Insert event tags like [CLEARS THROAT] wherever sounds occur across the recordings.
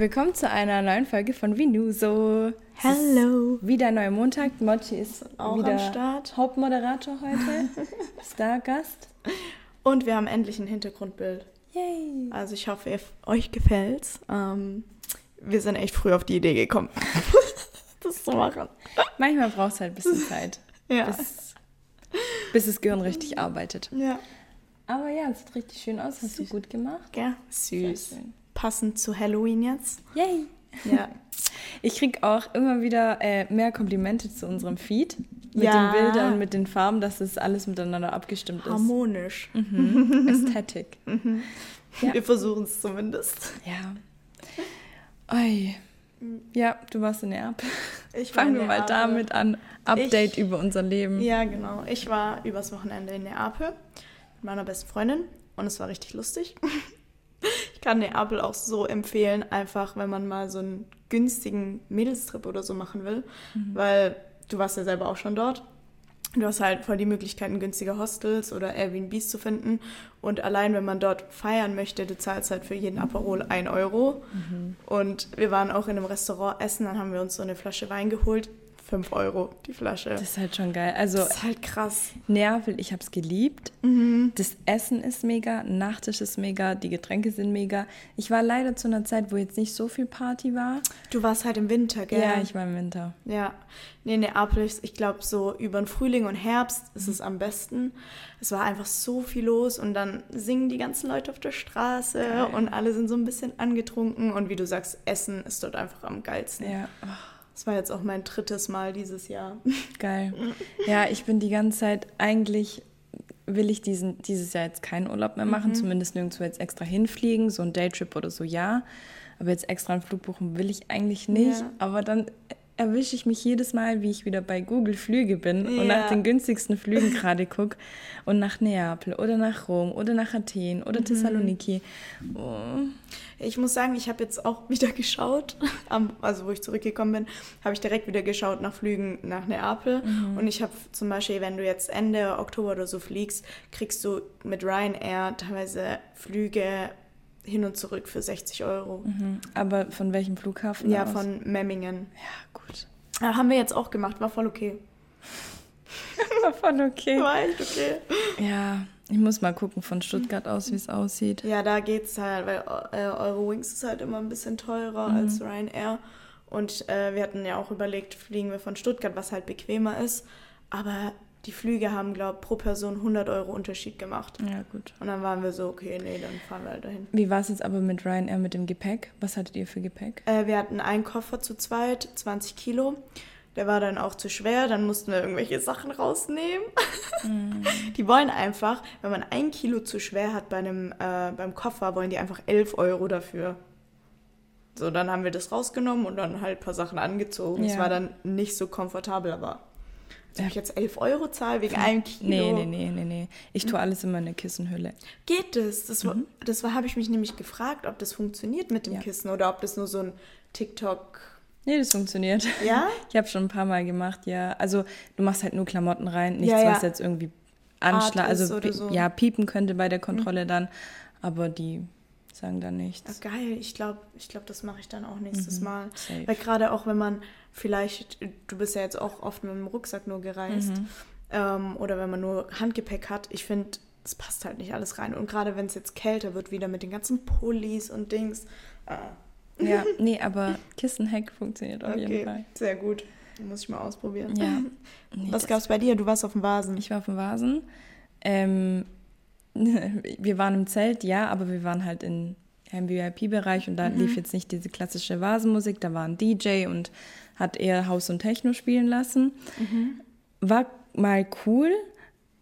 Willkommen zu einer neuen Folge von Vinuso. Hello. Wieder neuer Montag. Mochi ist Auch wieder am Start. Hauptmoderator heute. [LAUGHS] Stargast. Und wir haben endlich ein Hintergrundbild. Yay. Also ich hoffe, ihr, euch gefällt's. Ähm, wir sind echt früh auf die Idee gekommen, [LAUGHS] das zu machen. Manchmal braucht es halt ein bisschen [LAUGHS] Zeit, Ja. bis, bis das Gehirn richtig arbeitet. ja. Aber ja, es sieht richtig schön aus. Hast du gut gemacht. ja. Sehr Süß. schön. Passend zu Halloween jetzt. Yay. Ja. [LAUGHS] Ich krieg auch immer wieder äh, mehr Komplimente zu unserem Feed. Mit Ja. den Bildern und mit den Farben, dass das alles miteinander abgestimmt ist. Harmonisch. Mhm. [LAUGHS] Ästhetik. Ja. Wir versuchen es zumindest. Ja. Oi. Ja, du warst in Neapel. Ich Fangen wir mal damit an. Update Ich- über unser Leben. Ja, genau. Ich war übers Wochenende in Neapel mit meiner besten Freundin und es war richtig lustig. [LAUGHS] Ich kann Neapel auch so empfehlen, einfach wenn man mal so einen günstigen Mädelstrip oder so machen will, weil du warst ja selber auch schon dort. Du hast halt voll die Möglichkeiten, günstige Hostels oder Airbnbs zu finden. Und allein, wenn man dort feiern möchte, du zahlst halt für jeden Aperol 1 Euro. Und wir waren auch in einem Restaurant essen, dann haben wir uns so eine Flasche Wein geholt. 5 Euro die Flasche. Das ist halt schon geil. Also Das ist halt krass. Neapel, ich habe es geliebt. Mhm. Das Essen ist mega, Nachtisch ist mega, die Getränke sind mega. Ich war leider zu einer Zeit, wo jetzt nicht so viel Party war. Du warst halt im Winter, gell? Ja, ich war im Winter. Ja. Nee, Neapel, ist- ich glaube, so über den Frühling und Herbst ist es am besten. Es war einfach so viel los und dann singen die ganzen Leute auf der Straße Geil. und alle sind so ein bisschen angetrunken und wie du sagst, Essen ist dort einfach am geilsten. Ja, oh, Das war jetzt auch mein drittes Mal dieses Jahr. [LAUGHS] geil. Ja, ich bin die ganze Zeit eigentlich will ich diesen, dieses Jahr jetzt keinen Urlaub mehr Mhm. machen, zumindest nirgendwo jetzt extra hinfliegen, so ein Daytrip oder so, ja. Aber jetzt extra einen Flug buchen will ich eigentlich nicht. Ja. Aber dann erwische ich mich jedes Mal, wie ich wieder bei Google Flüge bin und Ja. nach den günstigsten Flügen gerade gucke und nach Neapel oder nach Rom oder nach Athen Mhm. oder Thessaloniki. Oh. Ich muss sagen, ich habe jetzt auch [LAUGHS] wieder geschaut, also wo ich zurückgekommen bin, habe ich direkt wieder geschaut nach Flügen nach Neapel. Und ich habe zum Beispiel, wenn du jetzt Ende Oktober oder so fliegst, kriegst du mit Ryanair teilweise Flüge hin und zurück für 60 Euro. Mhm. Aber von welchem Flughafen? Ja, aus? von Memmingen. Ja, gut. Ja, haben wir jetzt auch gemacht, war voll okay. [LAUGHS] War voll okay. War echt okay. Ja, ich muss mal gucken von Stuttgart aus, wie es aussieht. Ja, da geht's halt, weil äh, Eurowings ist halt immer ein bisschen teurer Mhm. als Ryanair. Und äh, wir hatten ja auch überlegt, fliegen wir von Stuttgart, was halt bequemer ist. Aber die Flüge haben, glaube ich, pro Person 100 Euro Unterschied gemacht. Ja, gut. Und dann waren wir so, okay, nee, dann fahren wir halt dahin. Wie war es jetzt aber mit Ryanair mit dem Gepäck? Was hattet ihr für Gepäck? Äh, wir hatten einen Koffer zu zweit, 20 Kilo. Der war dann auch zu schwer, dann mussten wir irgendwelche Sachen rausnehmen. [LAUGHS] Die wollen einfach, wenn man ein Kilo zu schwer hat bei einem, äh, beim Koffer, wollen die einfach 11 Euro dafür. So, dann haben wir das rausgenommen und dann halt ein paar Sachen angezogen. Es Ja. war dann nicht so komfortabel, aber soll ich jetzt 11 Euro zahlen wegen einem Kilo? Nee, nee, nee, nee, nee. Ich tue alles immer in eine Kissenhülle. Geht das? Das, war, das habe ich mich nämlich gefragt, ob das funktioniert mit dem Ja. Kissen oder ob das nur so ein TikTok. Nee, das funktioniert. Ja? [LAUGHS] Ich habe schon ein paar Mal gemacht, ja. Also du machst halt nur Klamotten rein, nichts, Ja, ja. was jetzt irgendwie anschlag, also so. Mhm. ja, piepen könnte bei der Kontrolle dann, aber die sagen dann nichts. geil, ich glaube, ich glaub, das mache ich dann auch nächstes Mal. Mhm. safe. Weil gerade auch wenn man vielleicht, du bist ja jetzt auch oft mit dem Rucksack nur gereist, Mhm. ähm, oder wenn man nur Handgepäck hat, ich finde, es passt halt nicht alles rein. Und gerade wenn es jetzt kälter wird, wieder mit den ganzen Pullis und Dings. Ah, Ja, [LAUGHS] nee, aber Kissenheck funktioniert auf jeden okay, Fall. sehr gut. Muss ich mal ausprobieren. Ja. [LAUGHS] Nee, Was das- gab's bei dir? Du warst auf dem Vasen. Ich war auf dem Vasen. Ähm, [LAUGHS] wir waren im Zelt, ja, aber wir waren halt in, im VIP-Bereich und da Mhm. lief jetzt nicht diese klassische Vasenmusik, da war ein DJ und hat eher Haus und Techno spielen lassen. Mhm. War mal cool,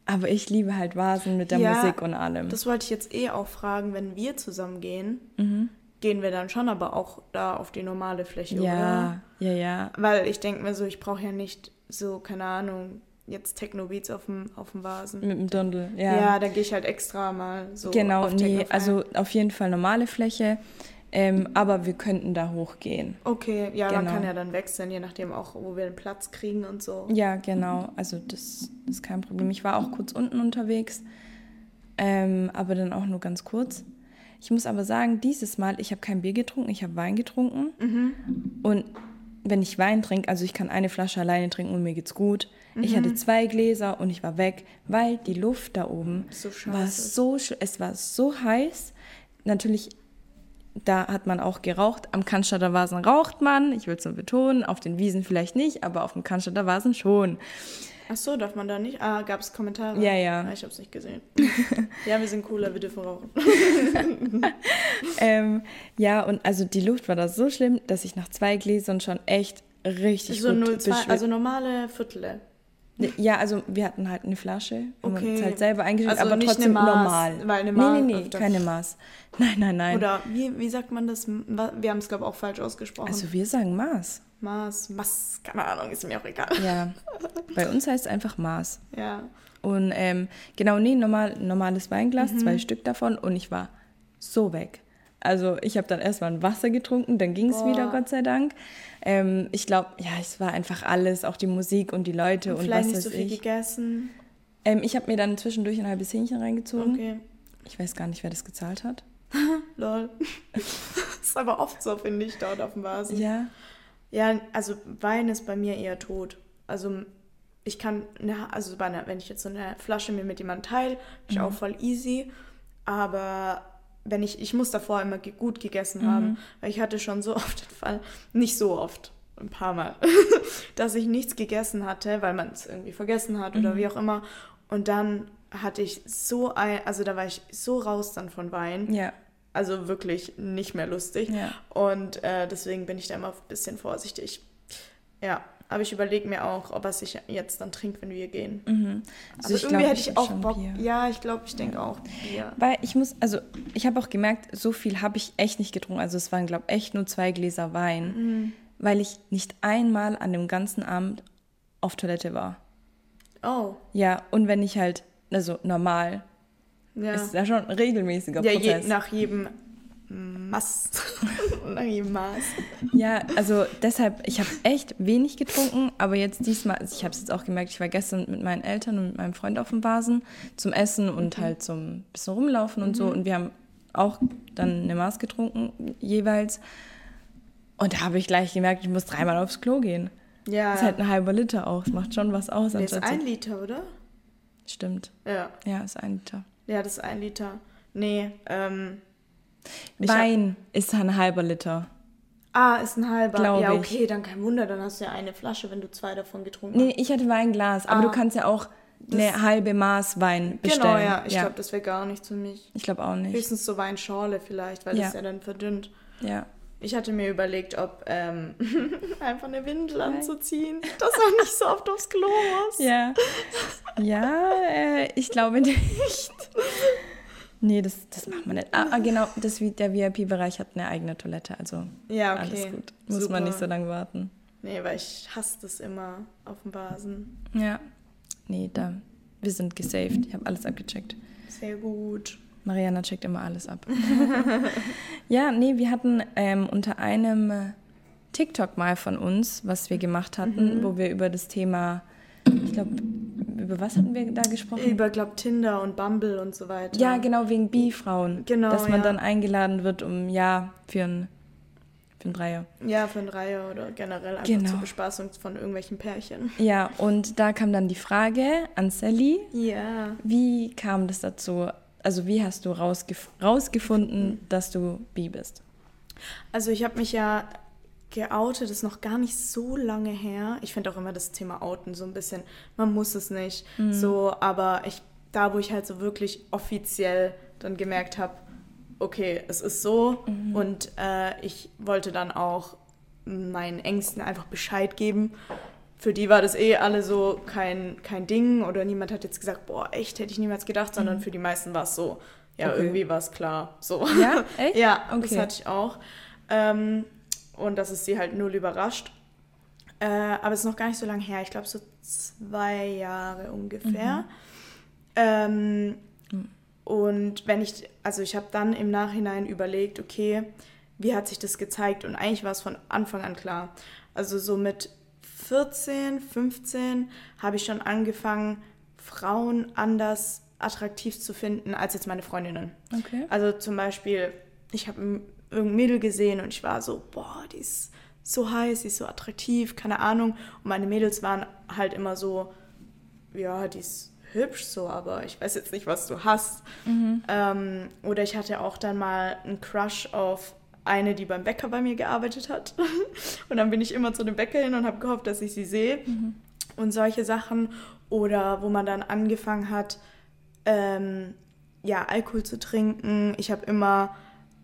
aber ich liebe halt Vasen mit der Ja, Musik und allem. Das wollte ich jetzt eh auch fragen, wenn wir zusammen gehen, Mhm. gehen wir dann schon aber auch da auf die normale Fläche, oder? ja, ja, ja. Weil ich denke mir so, ich brauche ja nicht so, keine Ahnung, jetzt Techno-Beats auf dem, auf dem Vasen. Mit dem Dundel, Ja, ja. da gehe ich halt extra mal so. genau, auf nee, also auf jeden Fall normale Fläche, ähm, aber wir könnten da hochgehen. Okay, ja, man Genau. kann ja dann wechseln, je nachdem auch, wo wir den Platz kriegen und so. Ja, genau. Also das, das ist kein Problem. Ich war auch kurz unten unterwegs, ähm, aber dann auch nur ganz kurz. Ich muss aber sagen, dieses Mal, ich habe kein Bier getrunken, ich habe Wein getrunken. Mhm. Und wenn ich Wein trinke, also ich kann eine Flasche alleine trinken und mir geht's gut. Ich Mhm. hatte zwei Gläser und ich war weg, weil die Luft da oben So war so, es war so heiß. Natürlich, da hat man auch geraucht. Am Cannstatter Vasen raucht man, ich will es nur betonen, auf den Wiesen vielleicht nicht, aber auf dem Cannstatter Vasen schon. Ach so, darf man da nicht? Ah, gab es Kommentare? Ja, ja. Ah, ich hab's nicht gesehen. ja, wir sind cooler, wir dürfen rauchen. [LAUGHS] Ähm, ja, und also die Luft war da so schlimm, dass ich nach zwei Gläsern schon echt richtig so gut 0,2, beschwitzt- also normale Viertele. Ja, also wir hatten halt eine Flasche, haben Okay. uns halt selber eingeschenkt, Also aber trotzdem Maß, normal. weil eine nee, Maß nee, nee, öfter- keine Maß. [LAUGHS] Nein, nein, nein. Oder wie, wie sagt man das? Wir haben es, glaube ich, auch falsch ausgesprochen. also wir sagen Maß. Maß, Maß, keine Ahnung, ist mir auch egal. Ja, [LAUGHS] bei uns heißt es einfach Maß. Ja. Und ähm, genau, nee, normal, normales Weinglas, Mhm. zwei Stück davon und ich war so weg. Also ich habe dann erstmal ein Wasser getrunken, dann ging es wieder, Gott sei Dank. Ähm, ich glaube, ja, es war einfach alles, auch die Musik und die Leute und, Vielleicht was nicht weiß so viel ich. gegessen. Ähm, ich habe mir dann zwischendurch ein halbes Hähnchen reingezogen. Okay. Ich weiß gar nicht, wer das gezahlt hat. [LAUGHS] Lol. [LAUGHS] ist aber oft so, finde ich, dort auf dem Vasen. Ja, Ja, also Wein ist bei mir eher tot. Also ich kann, na, also wenn ich jetzt so eine Flasche mir mit jemandem teile, bin ich auch voll easy. Aber wenn ich, ich muss davor immer ge gut gegessen haben, weil ich hatte schon so [LAUGHS] oft den Fall, nicht so oft, ein paar Mal, [LAUGHS] dass ich nichts gegessen hatte, weil man es irgendwie vergessen hat oder wie auch immer. Und dann hatte ich so ein, also da war ich so raus dann von Wein. ja, Also wirklich nicht mehr lustig. Ja. Und äh, deswegen bin ich da immer ein bisschen vorsichtig. Ja, aber ich überlege mir auch, ob er sich jetzt dann trinkt, wenn wir gehen. Mhm. Also aber ich irgendwie glaub, hätte ich ich auch Bock. Bier. Ja, ich glaube, ich denke auch Bier. Weil ich muss, also ich habe auch gemerkt, so viel habe ich echt nicht getrunken. Also es waren, glaube ich, echt nur zwei Gläser Wein, Mhm. weil ich nicht einmal an dem ganzen Abend auf Toilette war. Oh, Ja, und wenn ich halt, also normal, ja. ist ja schon ein regelmäßiger Ja, je, Prozess. nach jedem Maß. nach jedem Maß. Ja, also deshalb, ich habe echt wenig getrunken, aber jetzt diesmal, also ich habe es jetzt auch gemerkt, ich war gestern mit meinen Eltern und mit meinem Freund auf dem Vasen zum Essen und halt zum bisschen rumlaufen und so und wir haben auch dann eine Maß getrunken jeweils und da habe ich gleich gemerkt, ich muss dreimal aufs Klo gehen. Ja. Das ist halt ein halber Liter auch, das macht schon was aus. Der ist ein Liter, oder? Stimmt, Ja. ja, ist ein Liter. Ja, das ist ein Liter. Nee, ähm. Ich hab- Wein ist ein halber Liter. Ah, ist ein halber. Glaub ja, okay, dann kein Wunder, dann hast du ja eine Flasche, wenn du zwei davon getrunken Nee, ich hatte Weinglas, aber Ah. du kannst ja auch eine halbe Maß Wein bestellen. Genau, ja. Ich glaube, das wäre gar nichts für mich. ich glaube auch nicht. Höchstens so Weinschorle vielleicht, weil Ja. das ja dann verdünnt. Ja. Ich hatte mir überlegt, ob ähm, [LAUGHS] einfach eine Windel anzuziehen, dass man nicht so oft aufs Klo muss. Ja. Ja, äh, ich glaube [LAUGHS] nicht. Nee, das, das macht man nicht. Ah, ah, genau, das, der VIP-Bereich hat eine eigene Toilette, also Ja, okay. alles gut. Muss Super. man nicht so lange warten. Nee, weil ich hasse das immer auf dem Vasen. Ja. Nee, da, wir sind gesaved. Ich habe alles abgecheckt. Sehr gut. Mariana checkt immer alles ab. [LAUGHS] ja, nee, wir hatten ähm, unter einem TikTok mal von uns, was wir gemacht hatten, wo wir über das Thema, ich glaube, über was hatten wir da gesprochen? Über, glaub, Tinder und Bumble und so weiter. Ja, genau, wegen Bi-Frauen. Genau, Dass man ja. dann eingeladen wird, um, ja, für ein, für ein Dreier. Ja, für ein Reihe oder generell einfach Genau. zur Bespaßung von irgendwelchen Pärchen. Ja, und da kam dann die Frage an Sally, Ja. wie kam das dazu? Also wie hast du rausgef rausgefunden, dass du bi bist? Also ich habe mich ja geoutet, ist noch gar nicht so lange her. Ich finde auch immer das Thema Outen so ein bisschen, man muss es nicht. So, aber ich, da wo ich halt so wirklich offiziell dann gemerkt habe, okay, es ist so und äh, ich wollte dann auch meinen Ängsten einfach Bescheid geben. Für die war das eh alle so kein, kein Ding oder niemand hat jetzt gesagt, boah, echt, hätte ich niemals gedacht, sondern für die meisten war es so, ja, Okay. irgendwie war es klar. So. Ja, [LAUGHS] echt? Ja, das Okay. hatte ich auch. Ähm, und dass es sie halt null überrascht. Äh, aber es ist noch gar nicht so lange her. Ich glaube, so zwei Jahre ungefähr. Ähm, Und wenn ich, also ich habe dann im Nachhinein überlegt, okay, wie hat sich das gezeigt? Und eigentlich war es von Anfang an klar. Also so mit 14, 15 habe ich schon angefangen, Frauen anders attraktiv zu finden als jetzt meine Freundinnen. Okay. Also zum Beispiel, ich habe irgendein Mädel gesehen und ich war so, boah, die ist so heiß, die ist so attraktiv, keine Ahnung. Und meine Mädels waren halt immer so, ja, die ist hübsch so, aber ich weiß jetzt nicht, was du hast. Mhm. Ähm, oder ich hatte auch dann mal einen Crush auf eine, die beim Bäcker bei mir gearbeitet hat. [LAUGHS] und dann bin ich immer zu dem Bäcker hin und habe gehofft, dass ich sie sehe. Mhm. Und solche Sachen. Oder wo man dann angefangen hat, ähm, ja, Alkohol zu trinken. Ich habe immer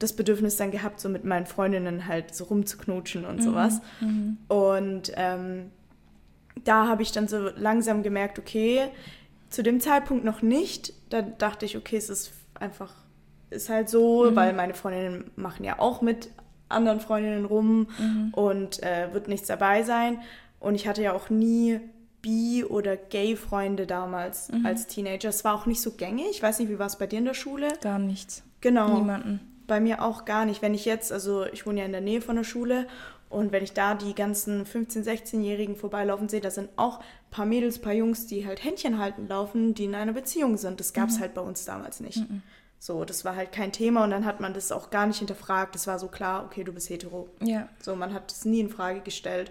das Bedürfnis dann gehabt, so mit meinen Freundinnen halt so rumzuknutschen und sowas. Mhm. Und ähm, da habe ich dann so langsam gemerkt, okay, zu dem Zeitpunkt noch nicht. Da dachte ich, okay, es ist einfach, ist halt so, Mhm. weil meine Freundinnen machen ja auch mit anderen Freundinnen rum Mhm. und äh, wird nichts dabei sein. Und ich hatte ja auch nie Bi- oder Gay-Freunde damals Mhm. als Teenager. Es war auch nicht so gängig. Ich weiß nicht, wie war es bei dir in der Schule? Gar nichts. Genau. Niemanden. Bei mir auch gar nicht. Wenn ich jetzt, also ich wohne ja in der Nähe von der Schule und wenn ich da die ganzen 15-, 16-Jährigen vorbeilaufen sehe, da sind auch ein paar Mädels, ein paar Jungs, die halt Händchen halten laufen, die in einer Beziehung sind. Das gab es halt bei uns damals nicht. So, das war halt kein Thema und dann hat man das auch gar nicht hinterfragt. Das war so klar, okay, du bist hetero. Ja. So, man hat es nie in Frage gestellt.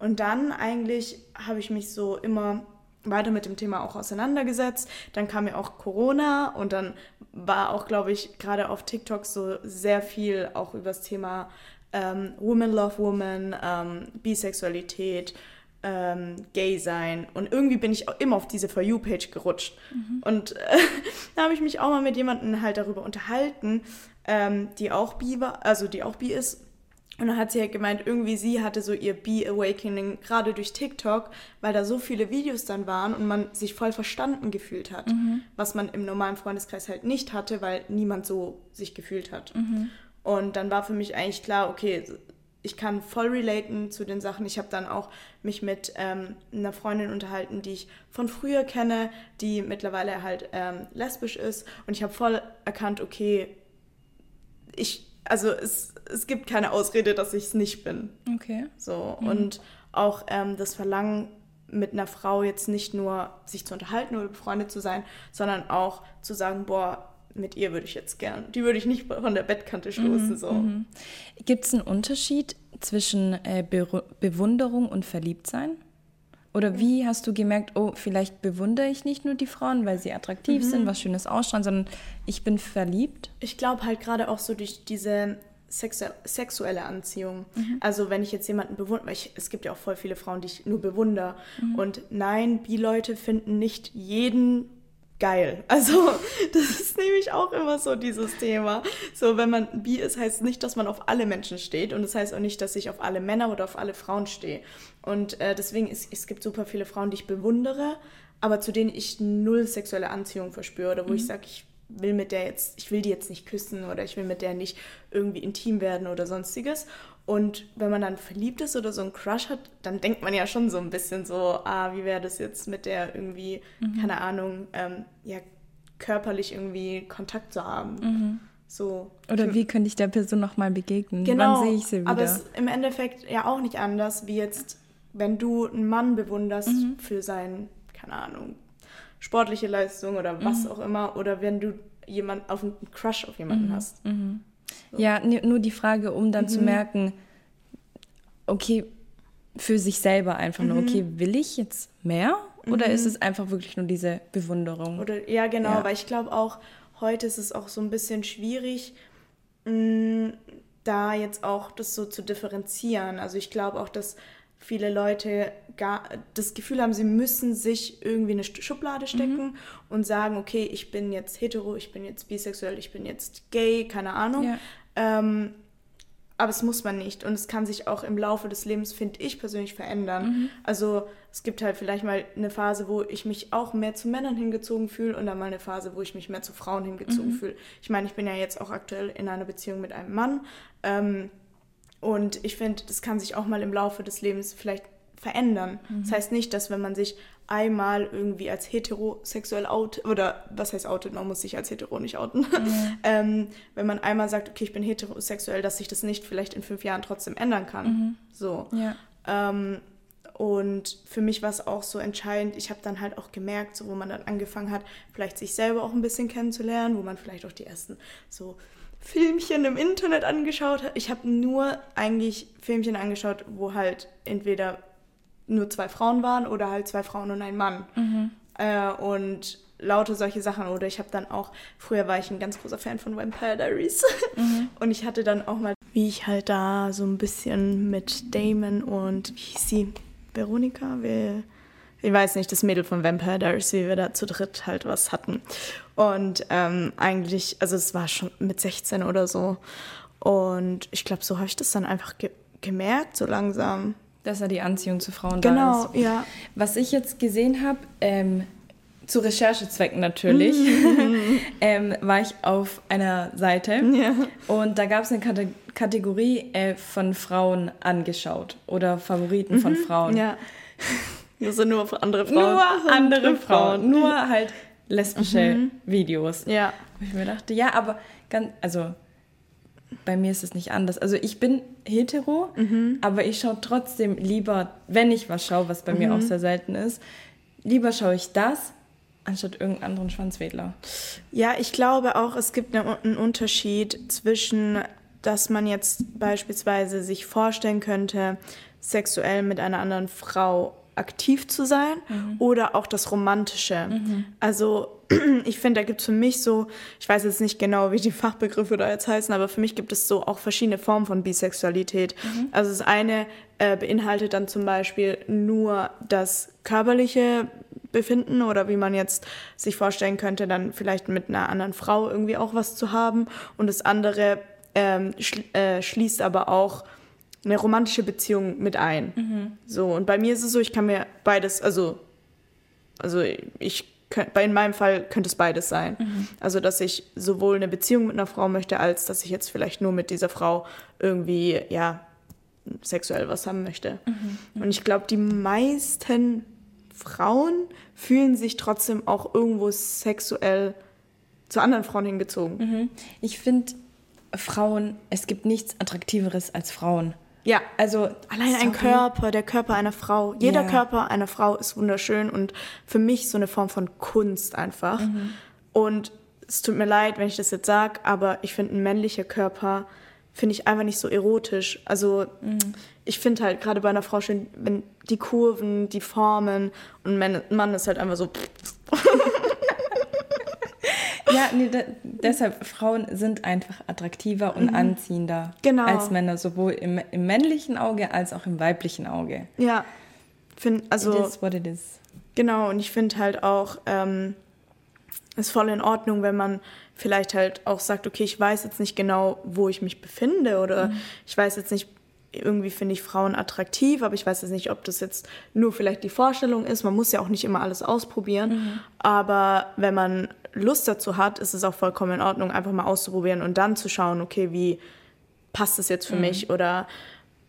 Und dann eigentlich habe ich mich so immer weiter mit dem Thema auch auseinandergesetzt. Dann kam ja auch Corona und dann war auch, glaube ich, gerade auf TikTok so sehr viel auch über das Thema ähm, Woman Love Woman, ähm, Bisexualität, ähm, Gay sein. Und irgendwie bin ich auch immer auf diese For You-Page gerutscht. Und äh, [LAUGHS] da habe ich mich auch mal mit jemandem halt darüber unterhalten, ähm, die auch bi war, also die auch bi ist. Und dann hat sie halt gemeint, irgendwie sie hatte so ihr Be-Awakening gerade durch TikTok, weil da so viele Videos dann waren und man sich voll verstanden gefühlt hat, was man im normalen Freundeskreis halt nicht hatte, weil niemand so sich gefühlt hat. Und dann war für mich eigentlich klar, okay, ich kann voll relaten zu den Sachen. Ich habe dann auch mich mit ähm, einer Freundin unterhalten, die ich von früher kenne, die mittlerweile halt ähm, lesbisch ist. Und ich habe voll erkannt, okay, ich, also es, es gibt keine Ausrede, dass ich es nicht bin. Okay. So. Und auch ähm, das Verlangen, mit einer Frau jetzt nicht nur sich zu unterhalten oder befreundet zu sein, sondern auch zu sagen, boah, mit ihr würde ich jetzt gern, die würde ich nicht von der Bettkante stoßen. so. Gibt es einen Unterschied zwischen äh, Be Bewunderung und Verliebtsein? Oder wie hast du gemerkt, oh, vielleicht bewundere ich nicht nur die Frauen, weil sie attraktiv sind, was Schönes ausstrahlen, sondern ich bin verliebt? Ich glaube halt gerade auch so durch diese sexu sexuelle Anziehung. Also wenn ich jetzt jemanden bewundere, weil ich, es gibt ja auch voll viele Frauen, die ich nur bewundere. Und nein, Bi-Leute finden nicht jeden geil. Also [LAUGHS] das ist nämlich auch immer so dieses Thema. So, wenn man bi ist, heißt nicht, dass man auf alle Menschen steht und das heißt auch nicht, dass ich auf alle Männer oder auf alle Frauen stehe. Und äh, deswegen, ist, es gibt super viele Frauen, die ich bewundere, aber zu denen ich null sexuelle Anziehung verspüre oder wo ich sage, ich will mit der jetzt, ich will die jetzt nicht küssen oder ich will mit der nicht irgendwie intim werden oder sonstiges. Und wenn man dann verliebt ist oder so einen Crush hat, dann denkt man ja schon so ein bisschen so, ah, wie wäre das jetzt mit der irgendwie, keine Ahnung, ähm, ja, körperlich irgendwie Kontakt zu haben. So. Oder wie könnte ich der Person nochmal begegnen? Genau, Wann sehe ich sie wieder? aber es ist im Endeffekt ja auch nicht anders, wie jetzt, wenn du einen Mann bewunderst Mhm. für sein, keine Ahnung, sportliche Leistung oder Mhm. was auch immer, oder wenn du jemand auf einen Crush auf jemanden Mhm. Ja, nur die Frage, um dann Mhm. zu merken, okay, für sich selber einfach Mhm. nur, okay, will ich jetzt mehr? Oder ist es einfach wirklich nur diese Bewunderung? Oder ja, genau, Ja. weil ich glaube auch, heute ist es auch so ein bisschen schwierig, mh, da jetzt auch das so zu differenzieren. Also ich glaube auch, dass viele Leute gar das Gefühl haben, sie müssen sich irgendwie in eine Schublade stecken und sagen, okay, ich bin jetzt hetero, ich bin jetzt bisexuell, ich bin jetzt gay, keine Ahnung. Ja. Ähm, aber es muss man nicht. Und es kann sich auch im Laufe des Lebens, finde ich persönlich, verändern. Also es gibt halt vielleicht mal eine Phase, wo ich mich auch mehr zu Männern hingezogen fühle und dann mal eine Phase, wo ich mich mehr zu Frauen hingezogen fühle. Ich meine, ich bin ja jetzt auch aktuell in einer Beziehung mit einem Mann. Ähm, und ich finde, das kann sich auch mal im Laufe des Lebens vielleicht verändern. Das heißt nicht, dass wenn man sich einmal irgendwie als heterosexuell out oder was heißt outet, man muss sich als hetero nicht outen. [LAUGHS] ähm, wenn man einmal sagt, okay, ich bin heterosexuell, dass sich das nicht vielleicht in fünf Jahren trotzdem ändern kann. So. Ja. Ähm, und für mich war es auch so entscheidend, ich habe dann halt auch gemerkt, so wo man dann angefangen hat, vielleicht sich selber auch ein bisschen kennenzulernen, wo man vielleicht auch die ersten so Filmchen im Internet angeschaut hat. Ich habe nur eigentlich Filmchen angeschaut, wo halt entweder nur zwei Frauen waren oder halt zwei Frauen und ein Mann. Mhm. Äh, und lauter solche Sachen. Oder ich habe dann auch, früher war ich ein ganz großer Fan von Vampire Diaries. [LAUGHS] Mhm. Und ich hatte dann auch mal, wie ich halt da so ein bisschen mit Damon und, wie hieß sie, Veronika? Wie, ich weiß nicht, das Mädel von Vampire Diaries, wie wir da zu dritt halt was hatten. Und ähm, eigentlich, also es war schon mit 16 oder so. Und ich glaube, so habe ich das dann einfach ge gemerkt, so langsam. Dass er die Anziehung zu Frauen genau, da ist. Genau, ja. Was ich jetzt gesehen habe, ähm, zu Recherchezwecken natürlich, [LAUGHS] [LAUGHS] ähm, war ich auf einer Seite ja. und da gab es eine Kate Kategorie äh, von Frauen angeschaut oder Favoriten mhm. von Frauen. Ja. [LAUGHS] Also nur andere Frauen. Nur andere Frauen. Nur halt lesbische mhm. Videos. Ja. Wo ich mir dachte, ja, aber ganz, also bei mir ist es nicht anders. Also ich bin hetero, mhm. aber ich schaue trotzdem lieber, wenn ich was schaue, was bei mhm. mir auch sehr selten ist, lieber schaue ich das, anstatt irgendeinen anderen Schwanzwedler. Ja, ich glaube auch, es gibt einen Unterschied zwischen, dass man jetzt beispielsweise sich vorstellen könnte, sexuell mit einer anderen Frau aktiv zu sein mhm. oder auch das Romantische. Mhm. Also [CLEARS THROAT] ich finde, da gibt es für mich so, ich weiß jetzt nicht genau, wie die [LAUGHS] Fachbegriffe da jetzt heißen, aber für mich gibt es so auch verschiedene Formen von Bisexualität. Mhm. Also das eine äh, beinhaltet dann zum Beispiel nur das körperliche Befinden oder wie man jetzt sich vorstellen könnte, dann vielleicht mit einer anderen Frau irgendwie auch was zu haben. Und das andere ähm, schl äh, schließt aber auch eine romantische Beziehung mit ein. Mhm. So, und bei mir ist es so, ich kann mir beides, also, also ich in meinem Fall könnte es beides sein. Mhm. Also, dass ich sowohl eine Beziehung mit einer Frau möchte, als dass ich jetzt vielleicht nur mit dieser Frau irgendwie, ja, sexuell was haben möchte. Mhm. Und ich glaube, die meisten Frauen fühlen sich trotzdem auch irgendwo sexuell zu anderen Frauen hingezogen. Mhm. Ich finde, Frauen, es gibt nichts Attraktiveres als Frauen. Ja, also allein ein Körper, der Körper einer Frau. Jeder yeah. Körper einer Frau ist wunderschön und für mich so eine Form von Kunst einfach. Mhm. Und es tut mir leid, wenn ich das jetzt sage, aber ich finde, ein männlicher Körper finde ich einfach nicht so erotisch. Also mhm. ich finde halt gerade bei einer Frau schön, wenn die Kurven, die Formen und ein Mann ist halt einfach so. [LAUGHS] Ja, nee, de deshalb, Frauen sind einfach attraktiver und mhm. anziehender genau. als Männer, sowohl im, im, männlichen Auge als auch im weiblichen Auge. Ja, find, also. It is what it is. Genau, und ich finde halt auch, ähm, ist voll in Ordnung, wenn man vielleicht halt auch sagt, okay, ich weiß jetzt nicht genau, wo ich mich befinde oder mhm. ich weiß jetzt nicht, irgendwie finde ich Frauen attraktiv, aber ich weiß jetzt nicht, ob das jetzt nur vielleicht die Vorstellung ist. Man muss ja auch nicht immer alles ausprobieren. Mhm. Aber wenn man Lust dazu hat, ist es auch vollkommen in Ordnung, einfach mal auszuprobieren und dann zu schauen, okay, wie passt es jetzt für mhm. mich oder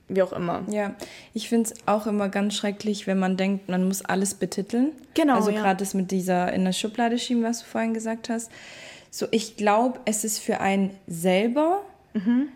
wie auch immer. Ja, ich finde es auch immer ganz schrecklich, wenn man denkt, man muss alles betiteln. Genau. Also ja. gerade das mit dieser in der Schublade schieben, was du vorhin gesagt hast. So, ich glaube, es ist für einen selber mhm.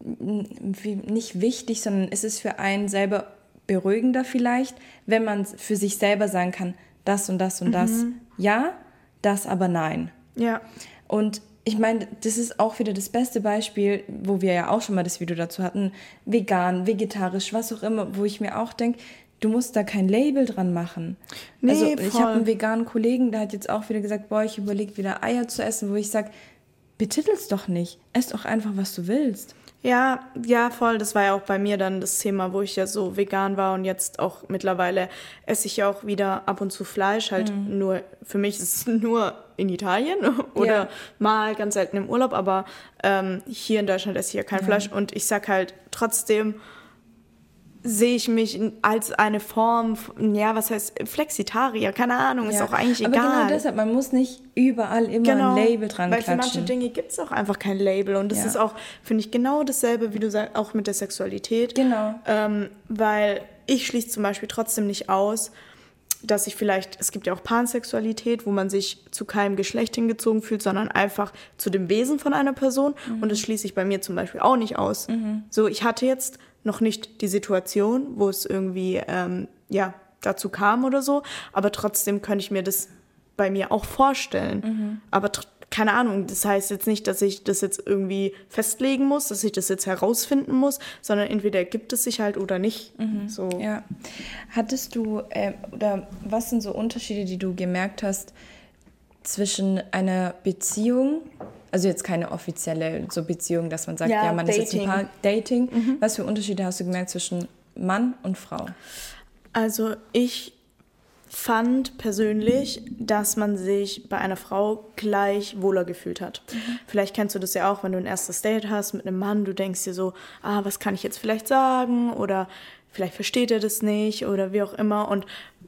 Nicht wichtig, sondern es ist für einen selber beruhigender vielleicht, wenn man für sich selber sagen kann, das und das und mhm. das. Ja, das aber nein. Ja. Und ich meine, das ist auch wieder das beste Beispiel, wo wir ja auch schon mal das Video dazu hatten, vegan, vegetarisch, was auch immer, wo ich mir auch denke, du musst da kein Label dran machen. Nee, also ich habe einen veganen Kollegen, der hat jetzt auch wieder gesagt, boah, ich überlege wieder Eier zu essen, wo ich sage, betitel's doch nicht, ess doch einfach, was du willst. Ja, ja, voll. Das war ja auch bei mir dann das Thema, wo ich ja so vegan war und jetzt auch mittlerweile esse ich ja auch wieder ab und zu Fleisch. Halt mhm. nur, für mich ist es [LAUGHS] nur in Italien [LAUGHS] oder ja. mal ganz selten im Urlaub, aber ähm, hier in Deutschland esse ich ja kein ja. Fleisch und ich sag halt trotzdem, sehe ich mich als eine Form, ja, was heißt Flexitarier, keine Ahnung, ja. ist auch eigentlich egal. Aber genau deshalb, man muss nicht überall immer genau, ein Label dran weil klatschen. Weil für manche Dinge gibt es auch einfach kein Label und das ja. ist auch, finde ich, genau dasselbe, wie du sagst, auch mit der Sexualität. Genau. Ähm, weil ich schließe zum Beispiel trotzdem nicht aus, dass ich vielleicht, es gibt ja auch Pansexualität, wo man sich zu keinem Geschlecht hingezogen fühlt, sondern einfach zu dem Wesen von einer Person. Mhm. Und das schließe ich bei mir zum Beispiel auch nicht aus. Mhm. So, ich hatte jetzt noch nicht die Situation, wo es irgendwie, ähm, ja, dazu kam oder so, aber trotzdem könnte ich mir das bei mir auch vorstellen. Mhm. Aber keine Ahnung, das heißt jetzt nicht, dass ich das jetzt irgendwie festlegen muss, dass ich das jetzt herausfinden muss, sondern entweder gibt es sich halt oder nicht. Mhm. So. Ja. Hattest du, äh, oder was sind so Unterschiede, die du gemerkt hast zwischen einer Beziehung, also jetzt keine offizielle so Beziehung, dass man sagt, ja, ja man Dating. ist jetzt ein Paar Dating. Mhm. Was für Unterschiede hast du gemerkt zwischen Mann und Frau? Also ich fand persönlich, dass man sich bei einer Frau gleich wohler gefühlt hat. Mhm. Vielleicht kennst du das ja auch, wenn du ein erstes Date hast mit einem Mann, du denkst dir so, ah, was kann ich jetzt vielleicht sagen oder vielleicht versteht er das nicht oder wie auch immer. Und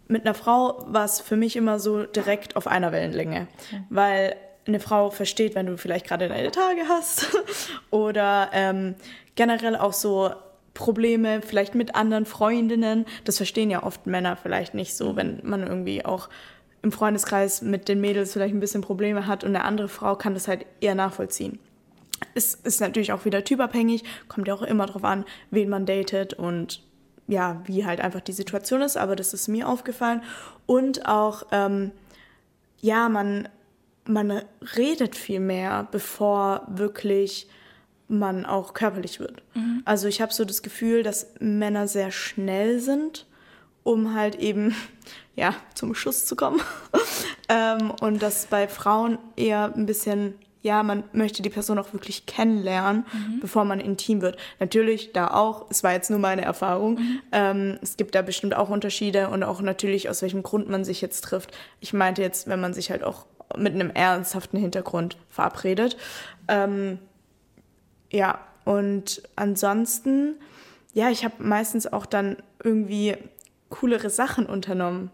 mit einer Frau war es für mich immer so direkt auf einer Wellenlänge, mhm. weil eine Frau versteht, wenn du vielleicht gerade deine Tage hast [LAUGHS] oder ähm, generell auch so Probleme vielleicht mit anderen Freundinnen. Das verstehen ja oft Männer vielleicht nicht so, wenn man irgendwie auch im Freundeskreis mit den Mädels vielleicht ein bisschen Probleme hat und eine andere Frau kann das halt eher nachvollziehen. Es ist natürlich auch wieder typabhängig, kommt ja auch immer darauf an, wen man datet und ja, wie halt einfach die Situation ist, aber das ist mir aufgefallen. Und auch, ähm, ja, man, man redet viel mehr, bevor wirklich man auch körperlich wird. Mhm. Also ich habe so das Gefühl, dass Männer sehr schnell sind, um halt eben [LAUGHS] ja zum Schuss zu kommen. [LAUGHS] ähm, und dass bei Frauen eher ein bisschen ja, man möchte die Person auch wirklich kennenlernen, mhm. bevor man intim wird. Natürlich da auch, es war jetzt nur meine Erfahrung, mhm. ähm, es gibt da bestimmt auch Unterschiede und auch natürlich, aus welchem Grund man sich jetzt trifft. Ich meinte jetzt, wenn man sich halt auch mit einem ernsthaften Hintergrund verabredet. Ähm, ja, und ansonsten, ja, ich habe meistens auch dann irgendwie coolere Sachen unternommen.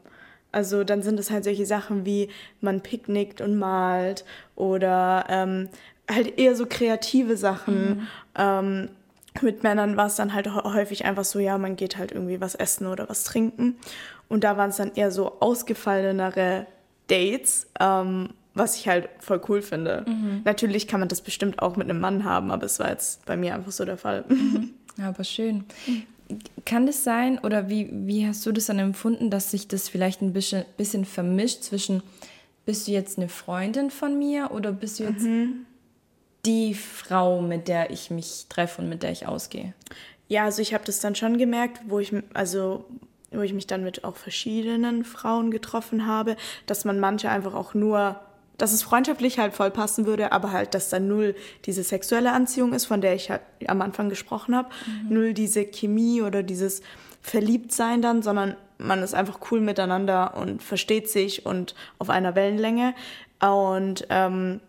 Also dann sind es halt solche Sachen wie man picknickt und malt oder ähm, halt eher so kreative Sachen. Mhm. Ähm, mit Männern war es dann halt häufig einfach so, ja, man geht halt irgendwie was essen oder was trinken. Und da waren es dann eher so ausgefallenere Dates, ähm, was ich halt voll cool finde. Mhm. Natürlich kann man das bestimmt auch mit einem Mann haben, aber es war jetzt bei mir einfach so der Fall. Mhm. [LAUGHS] Aber schön. Kann das sein oder wie, wie hast du das dann empfunden, dass sich das vielleicht ein bisschen, bisschen vermischt zwischen, bist du jetzt eine Freundin von mir oder bist du jetzt mhm. die Frau, mit der ich mich treffe und mit der ich ausgehe? Ja, also ich habe das dann schon gemerkt, wo ich, also wo ich mich dann mit auch verschiedenen Frauen getroffen habe, dass man manche einfach auch nur dass es freundschaftlich halt voll passen würde, aber halt, dass da null diese sexuelle Anziehung ist, von der ich halt am Anfang gesprochen habe, mhm. null diese Chemie oder dieses Verliebtsein dann, sondern man ist einfach cool miteinander und versteht sich und auf einer Wellenlänge. Und ähm,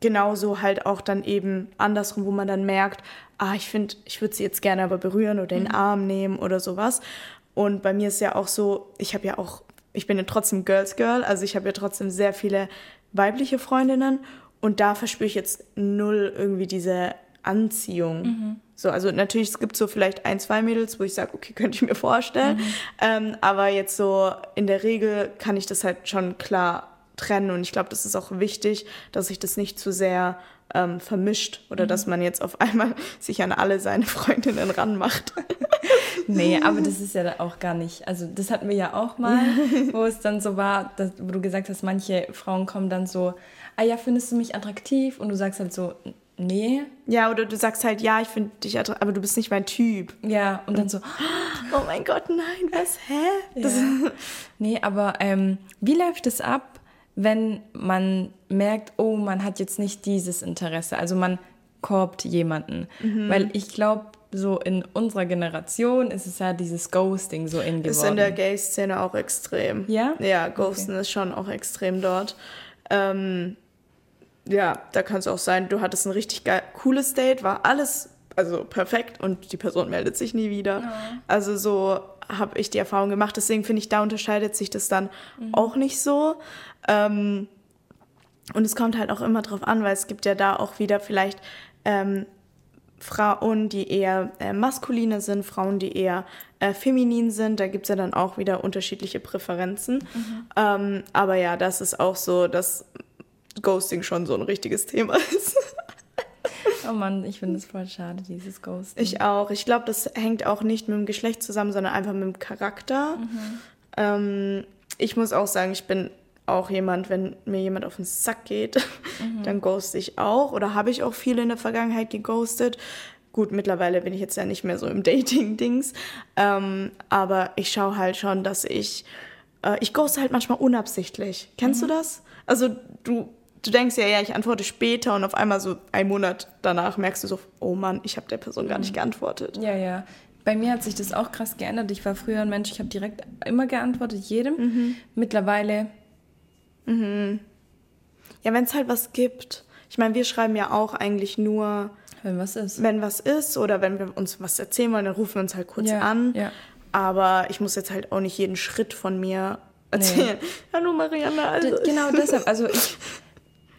genauso halt auch dann eben andersrum, wo man dann merkt, ah, ich finde, ich würde sie jetzt gerne aber berühren oder in den mhm. Arm nehmen oder sowas. Und bei mir ist ja auch so, ich habe ja auch ich bin ja trotzdem Girls Girl, also ich habe ja trotzdem sehr viele weibliche Freundinnen und da verspüre ich jetzt null irgendwie diese Anziehung. Mhm. So, also natürlich, es gibt so vielleicht ein, zwei Mädels, wo ich sage, okay, [LAUGHS] könnte ich mir vorstellen. Mhm. Ähm, aber jetzt so in der Regel kann ich das halt schon klar trennen und ich glaube, das ist auch wichtig, dass sich das nicht zu sehr ähm, vermischt oder mhm. dass man jetzt auf [LAUGHS] einmal sich an alle seine Freundinnen ranmacht. [LAUGHS] nee, [LAUGHS] aber das ist ja auch gar nicht. Also, das hatten wir ja auch mal, [LAUGHS] wo es dann so war, dass, wo du gesagt hast, manche Frauen kommen dann so, ah ja, findest du mich attraktiv? Und du sagst halt so, nee. Ja, oder du sagst halt, ja, ich finde dich attraktiv, aber du bist nicht mein Typ. Ja, und dann so, [GASPS] oh mein Gott, nein, was, hä? Ja. [LAUGHS] nee, aber ähm, wie läuft es ab? wenn man merkt, oh, man hat jetzt nicht dieses Interesse. Also man korbt jemanden. Mhm. Weil ich glaube, so in unserer Generation ist es ja dieses Ghosting so in geworden. Ist in der Gay-Szene auch extrem. Ja? Ja, Ghosten okay. ist schon auch extrem dort. Ähm, ja, da kann es auch sein, du hattest ein richtig geil, cooles Date, war alles also perfekt und die Person meldet sich nie wieder. Ja. Also so habe ich die Erfahrung gemacht. Deswegen finde ich, da unterscheidet sich das dann mhm. auch nicht so. Ähm, und es kommt halt auch immer drauf an, weil es gibt ja da auch wieder vielleicht ähm, Frauen, die eher äh, maskuline sind, Frauen, die eher äh, feminin sind. Da gibt es ja dann auch wieder unterschiedliche Präferenzen. Mhm. Ähm, aber ja, das ist auch so, dass Ghosting schon so ein richtiges Thema [LAUGHS] ist. Oh Mann, ich finde es voll schade, dieses Ghost. Ich auch. Ich glaube, das hängt auch nicht mit dem Geschlecht zusammen, sondern einfach mit dem Charakter. Mhm. Ähm, ich muss auch sagen, ich bin auch jemand, wenn mir jemand auf den Sack geht, mhm. [LAUGHS] dann ghost ich auch. Oder habe ich auch viele in der Vergangenheit geghostet. Gut, mittlerweile bin ich jetzt ja nicht mehr so im [LAUGHS] Dating-Dings. Ähm, aber ich schaue halt schon, dass ich. Äh, ich ghoste halt manchmal unabsichtlich. Kennst mhm. du das? Also, du, du denkst ja, ja, ich antworte später und auf einmal so einen Monat danach merkst du so, oh Mann, ich habe der Person mhm. gar nicht mhm. geantwortet. Ja, ja. Bei mir hat sich das auch krass geändert. Ich war früher ein Mensch, ich habe direkt immer geantwortet, jedem. Mhm. Mittlerweile Mhm. Ja, wenn es halt was gibt. Ich meine, wir schreiben ja auch eigentlich nur. Wenn was ist. Wenn was ist oder wenn wir uns was erzählen wollen, dann rufen wir uns halt kurz ja, an. Ja. Aber ich muss jetzt halt auch nicht jeden Schritt von mir erzählen. [LAUGHS] Nee. Hallo Marianne. Also. Genau [LAUGHS] deshalb. Also ich,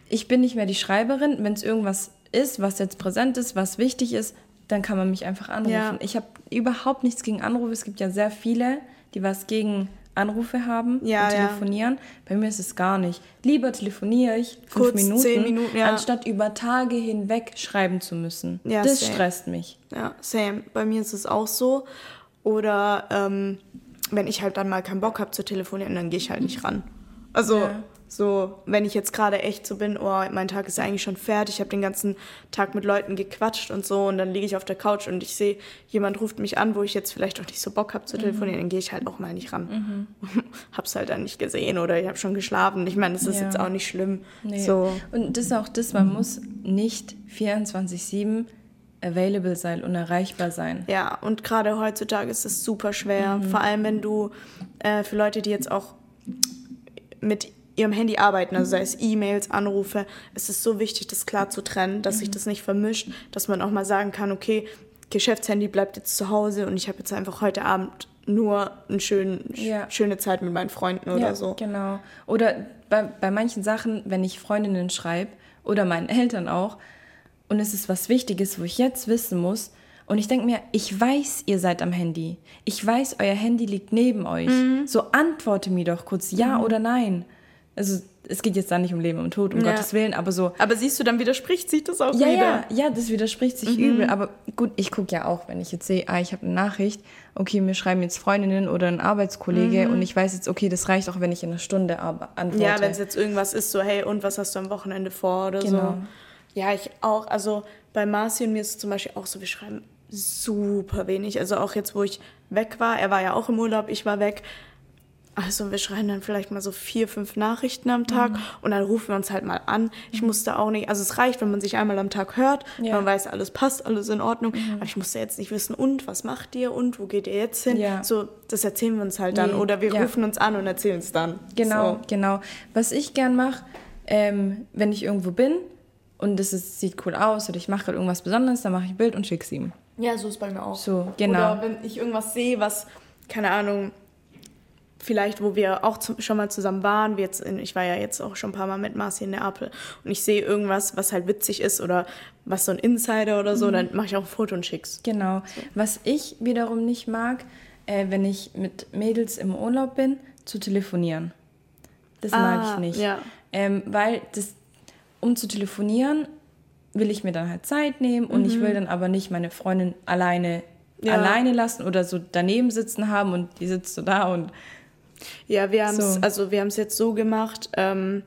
ich bin nicht mehr die Schreiberin. Wenn es irgendwas ist, was jetzt präsent ist, was wichtig ist, dann kann man mich einfach anrufen. Ja. Ich habe überhaupt nichts gegen Anrufe. Es gibt ja sehr viele, die was gegen Anrufe haben ja, und telefonieren. Ja. Bei mir ist es gar nicht. Lieber telefoniere ich fünf Kurz, Minuten, zehn Minuten ja. anstatt über Tage hinweg schreiben zu müssen. Ja, das same. stresst mich. Ja, same. Bei mir ist es auch so. Oder ähm, wenn ich halt dann mal keinen Bock habe zu telefonieren, dann gehe ich halt nicht ran. Also so, wenn ich jetzt gerade echt so bin, oh, mein Tag ist ja eigentlich schon fertig, ich habe den ganzen Tag mit Leuten gequatscht und so und dann liege ich auf der Couch und ich sehe, jemand ruft mich an, wo ich jetzt vielleicht auch nicht so Bock habe zu telefonieren, mhm. dann gehe ich halt auch mal nicht ran. Mhm. [LAUGHS] hab's halt dann nicht gesehen oder ich habe schon geschlafen. Ich meine, das ist ja. jetzt auch nicht schlimm. Nee. So. Und das ist auch das, man muss nicht 24-7 available sein und erreichbar sein. Ja, und gerade heutzutage ist es super schwer. Mhm. Vor allem, wenn du äh, für Leute, die jetzt auch mit ihrem Handy arbeiten, also sei es E-Mails, Anrufe. Es ist so wichtig, das klar zu trennen, dass mhm. sich das nicht vermischt, dass man auch mal sagen kann, okay, Geschäftshandy bleibt jetzt zu Hause und ich habe jetzt einfach heute Abend nur eine schön, ja. schöne Zeit mit meinen Freunden oder ja, so. Genau. Oder bei, bei manchen Sachen, wenn ich Freundinnen schreibe oder meinen Eltern auch und es ist was Wichtiges, wo ich jetzt wissen muss, und ich denke mir, ich weiß, ihr seid am Handy. Ich weiß, euer Handy liegt neben euch. Mhm. So antworte mir doch kurz ja mhm. oder nein also es geht jetzt da nicht um Leben und Tod, um ja. Gottes Willen, aber so. Aber siehst du, dann widerspricht sich das auch ja, wieder. Ja, ja, das widerspricht sich mhm. übel. Aber gut, ich gucke ja auch, wenn ich jetzt sehe, ah, ich habe eine Nachricht, okay, mir schreiben jetzt Freundinnen oder ein Arbeitskollege mhm. und ich weiß jetzt, okay, das reicht auch, wenn ich in einer Stunde antworte. Ja, wenn es jetzt irgendwas ist, so, hey, und was hast du am Wochenende vor oder genau. so. Ja, ich auch. Also bei Marci und mir ist es zum Beispiel auch so, wir schreiben super wenig. Also auch jetzt, wo ich weg war, er war ja auch im Urlaub, ich war weg also wir schreiben dann vielleicht mal so vier, fünf Nachrichten am Tag mhm. und dann rufen wir uns halt mal an. Ich mhm. musste auch nicht, also es reicht, wenn man sich einmal am Tag hört, ja. man weiß, alles passt, alles in Ordnung. Mhm. Aber ich musste jetzt nicht wissen, und was macht ihr und wo geht ihr jetzt hin? Ja. So, das erzählen wir uns halt dann. Nee. Oder wir ja. rufen uns an und erzählen es dann. Genau, so. genau. Was ich gern mache, ähm, wenn ich irgendwo bin und es ist, sieht cool aus oder ich mache gerade irgendwas Besonderes, dann mache ich ein Bild und schicke es ihm. Ja, so ist bei mir auch. So, genau. Oder wenn ich irgendwas sehe, was, keine Ahnung, vielleicht, wo wir auch zu, schon mal zusammen waren, wie jetzt in, ich war ja jetzt auch schon ein paar Mal mit Marci in Neapel und ich sehe irgendwas, was halt witzig ist oder was so ein Insider oder so, mhm. dann mache ich auch ein Foto und schick's. Genau. So. Was ich wiederum nicht mag, äh, wenn ich mit Mädels im Urlaub bin, zu telefonieren. Das ah, mag ich nicht. Ja. Ähm, weil das, um zu telefonieren, will ich mir dann halt Zeit nehmen und mhm. ich will dann aber nicht meine Freundin alleine ja. alleine lassen oder so daneben sitzen haben und die sitzt so da und ja, wir haben es so. also wir haben es jetzt so gemacht. Ähm,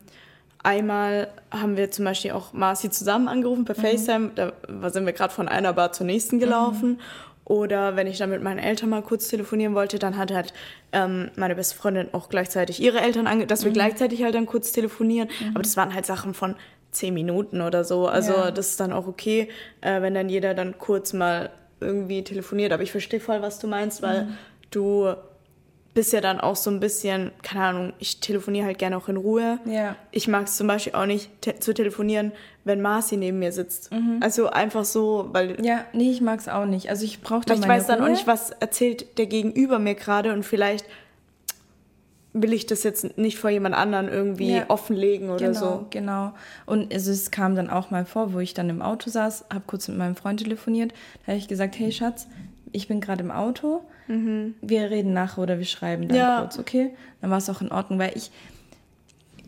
einmal haben wir zum Beispiel auch Marci zusammen angerufen per mhm. FaceTime. Da sind wir gerade von einer Bar zur nächsten gelaufen. Mhm. Oder wenn ich dann mit meinen Eltern mal kurz telefonieren wollte, dann hat halt ähm, meine beste Freundin auch gleichzeitig ihre Eltern ange dass wir mhm. gleichzeitig halt dann kurz telefonieren. Mhm. Aber das waren halt Sachen von zehn Minuten oder so. Also ja. das ist dann auch okay, äh, wenn dann jeder dann kurz mal irgendwie telefoniert. Aber ich verstehe voll, was du meinst, weil mhm. du bist ja dann auch so ein bisschen, keine Ahnung, ich telefoniere halt gerne auch in Ruhe. Ja. Ich mag es zum Beispiel auch nicht te zu telefonieren, wenn Marci neben mir sitzt. Mhm. Also einfach so, weil. Ja, nee, ich mag es auch nicht. Also ich brauche da Ich weiß dann Ruhe. auch nicht, was erzählt der Gegenüber mir gerade und vielleicht will ich das jetzt nicht vor jemand anderen irgendwie ja. offenlegen oder genau, so. Genau. Und also es kam dann auch mal vor, wo ich dann im Auto saß, habe kurz mit meinem Freund telefoniert, da habe ich gesagt, hey Schatz, ich bin gerade im Auto, mhm. wir reden nachher oder wir schreiben dann ja. kurz, okay? Dann war es auch in Ordnung, weil ich,